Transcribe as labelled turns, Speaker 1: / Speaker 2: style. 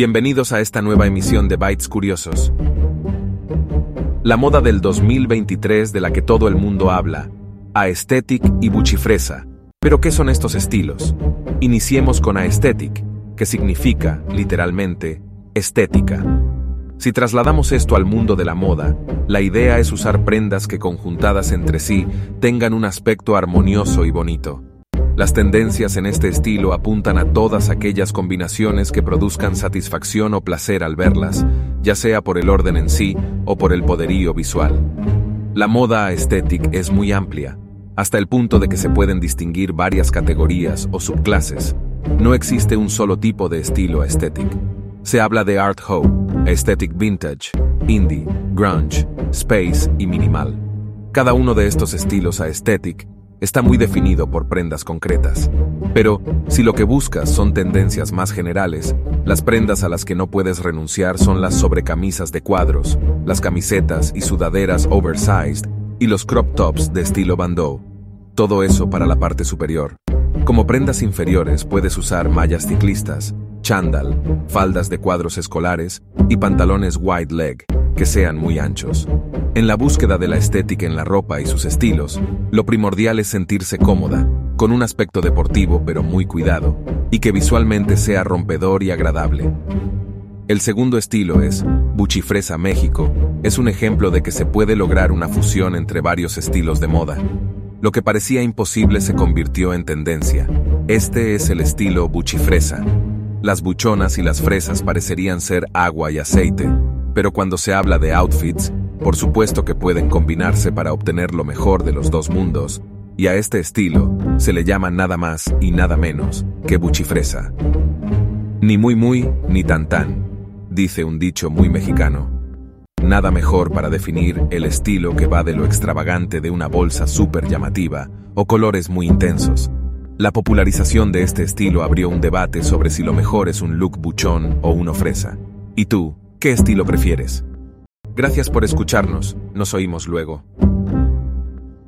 Speaker 1: Bienvenidos a esta nueva emisión de Bytes Curiosos. La moda del 2023 de la que todo el mundo habla, aesthetic y buchifresa. Pero ¿qué son estos estilos? Iniciemos con aesthetic, que significa, literalmente, estética. Si trasladamos esto al mundo de la moda, la idea es usar prendas que conjuntadas entre sí tengan un aspecto armonioso y bonito. Las tendencias en este estilo apuntan a todas aquellas combinaciones que produzcan satisfacción o placer al verlas, ya sea por el orden en sí o por el poderío visual. La moda aesthetic es muy amplia, hasta el punto de que se pueden distinguir varias categorías o subclases. No existe un solo tipo de estilo aesthetic. Se habla de art ho, aesthetic vintage, indie, grunge, space y minimal. Cada uno de estos estilos aesthetic está muy definido por prendas concretas. Pero, si lo que buscas son tendencias más generales, las prendas a las que no puedes renunciar son las sobrecamisas de cuadros, las camisetas y sudaderas oversized y los crop tops de estilo bandeau. Todo eso para la parte superior. Como prendas inferiores puedes usar mallas ciclistas, chándal, faldas de cuadros escolares y pantalones wide leg, que sean muy anchos. En la búsqueda de la estética en la ropa y sus estilos, lo primordial es sentirse cómoda, con un aspecto deportivo pero muy cuidado, y que visualmente sea rompedor y agradable. El segundo estilo es Buchifresa México, es un ejemplo de que se puede lograr una fusión entre varios estilos de moda. Lo que parecía imposible se convirtió en tendencia. Este es el estilo Buchifresa. Las buchonas y las fresas parecerían ser agua y aceite, pero cuando se habla de outfits, por supuesto que pueden combinarse para obtener lo mejor de los dos mundos, y a este estilo se le llama nada más y nada menos que buchifresa. Ni muy muy, ni tan tan, dice un dicho muy mexicano. Nada mejor para definir el estilo que va de lo extravagante de una bolsa súper llamativa o colores muy intensos. La popularización de este estilo abrió un debate sobre si lo mejor es un look buchón o uno fresa. ¿Y tú, qué estilo prefieres? Gracias por escucharnos, nos oímos luego.